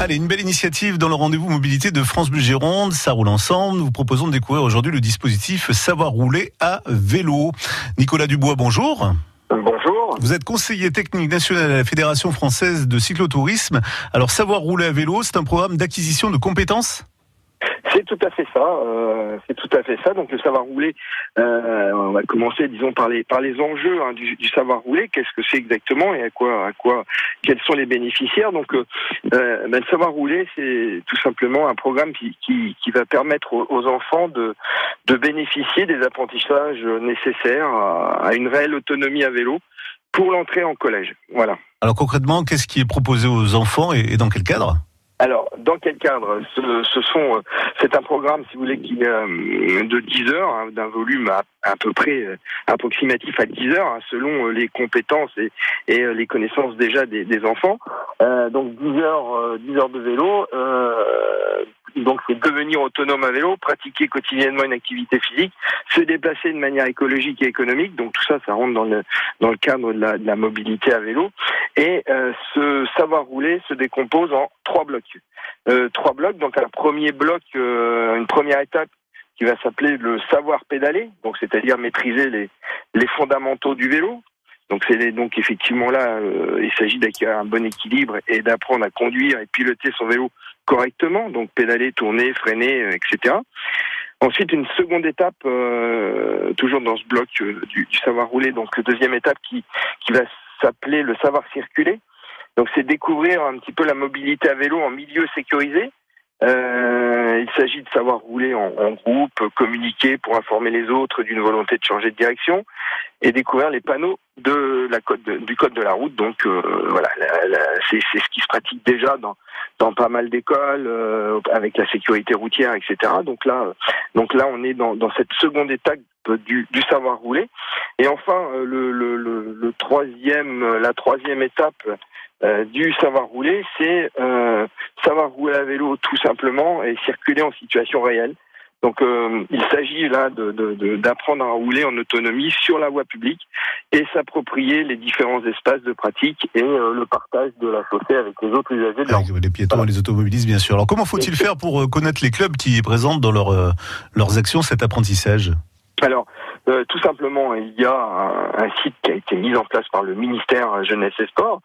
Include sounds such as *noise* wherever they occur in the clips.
Allez, une belle initiative dans le rendez-vous mobilité de France Bleu Gironde. Ça roule ensemble. Nous vous proposons de découvrir aujourd'hui le dispositif Savoir rouler à vélo. Nicolas Dubois, bonjour. Bonjour. Vous êtes conseiller technique national à la Fédération française de cyclotourisme. Alors, Savoir rouler à vélo, c'est un programme d'acquisition de compétences? C'est tout à fait ça. euh, c'est tout à fait ça. Donc le savoir rouler, euh, on va commencer, disons, par les par les enjeux hein, du, savoir rouler. Qu'est-ce que c'est exactement et à quoi à quoi quels sont les bénéficiaires? Donc euh, ben, le savoir rouler, c'est tout simplement un programme qui qui, va permettre aux, enfants de de bénéficier des apprentissages nécessaires à, une réelle autonomie à vélo pour l'entrée en collège. Voilà. Alors concrètement, qu'est-ce qui est proposé aux enfants et dans quel cadre? Alors, dans quel cadre ce, ce sont, euh, c'est un programme, si vous voulez, qui euh, de 10 heures, hein, d'un volume à, à peu près euh, approximatif à 10 heures, hein, selon les compétences et, et les connaissances déjà des, des enfants. Euh, donc 10 heures, euh, 10 heures de vélo. euh, donc c'est devenir autonome à vélo, pratiquer quotidiennement une activité physique, se déplacer de manière écologique et économique. Donc tout ça, ça rentre dans le dans le cadre de la, de la mobilité à vélo. Et euh, ce savoir rouler se décompose en trois blocs. Euh, trois blocs. Donc un premier bloc, euh, une première étape qui va s'appeler le savoir pédaler, donc c'est-à-dire maîtriser les, les fondamentaux du vélo. Donc c'est donc effectivement là, euh, il s'agit d'acquérir un bon équilibre et d'apprendre à conduire et piloter son vélo correctement, donc pédaler, tourner, freiner, euh, etc. Ensuite, une seconde étape, euh, toujours dans ce bloc euh, du, du savoir rouler, donc deuxième étape qui, qui va s'appeler le savoir circuler. Donc c'est découvrir un petit peu la mobilité à vélo en milieu sécurisé. Euh, s'agit de savoir rouler en, groupe, communiquer pour informer les autres d'une volonté de changer de direction et découvrir les panneaux de la code de- du code de la route. Donc euh, voilà, c'est ce qui se pratique déjà dans dans pas mal d'écoles euh, avec la sécurité routière, etc. Donc là, donc là, on est dans, cette seconde étape du, savoir rouler. Et enfin, euh, le, troisième, la troisième étape euh, du savoir rouler, c'est euh, savoir rouler à vélo tout simplement et circuler en situation réelle. Donc euh, il s'agit là de- de- de- d'apprendre à rouler en autonomie sur la voie publique et s'approprier les différents espaces de pratique et euh, le partage de la chaussée avec les autres usagers de la Avec les piétons et les automobilistes, bien sûr. Alors comment faut-il faire pour euh, connaître les clubs qui présentent dans leur, euh, leurs actions cet apprentissage? Alors, euh, tout simplement, il y a un, un site qui a été mis en place par le ministère Jeunesse et Sport.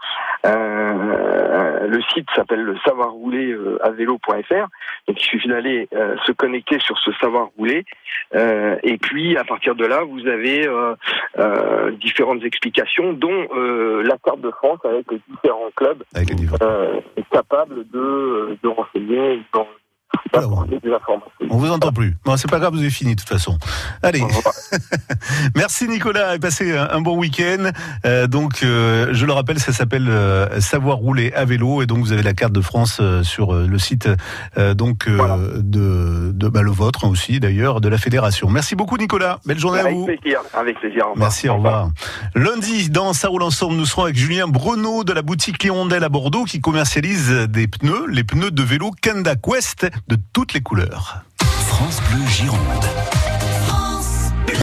Euh, le site s'appelle le savoir-rouler euh, à vélo.fr. Donc, il suffit d'aller euh, se connecter sur ce savoir-rouler. Euh, et puis, à partir de là, vous avez euh, euh, différentes explications, dont euh, la carte de France avec les différents clubs euh, capables de, de renseigner, d'en- Des informations. On vous entend plus. Bon, c'est pas grave, vous avez fini de toute façon. Allez, *laughs* merci Nicolas et passez un, un bon week-end. Euh, donc, euh, je le rappelle, ça s'appelle euh, Savoir rouler à vélo et donc vous avez la carte de France euh, sur euh, le site euh, donc euh, Voilà. de, de bah, le vôtre aussi d'ailleurs de la fédération. Merci beaucoup Nicolas. Belle journée à vous. plaisir, avec plaisir. Au. Merci, au revoir. Lundi, dans Ça roule ensemble, nous serons avec Julien Breneau de la boutique Léondel à Bordeaux qui commercialise des pneus, les pneus de vélo Kenda Quest de toutes les couleurs. France Bleu Gironde.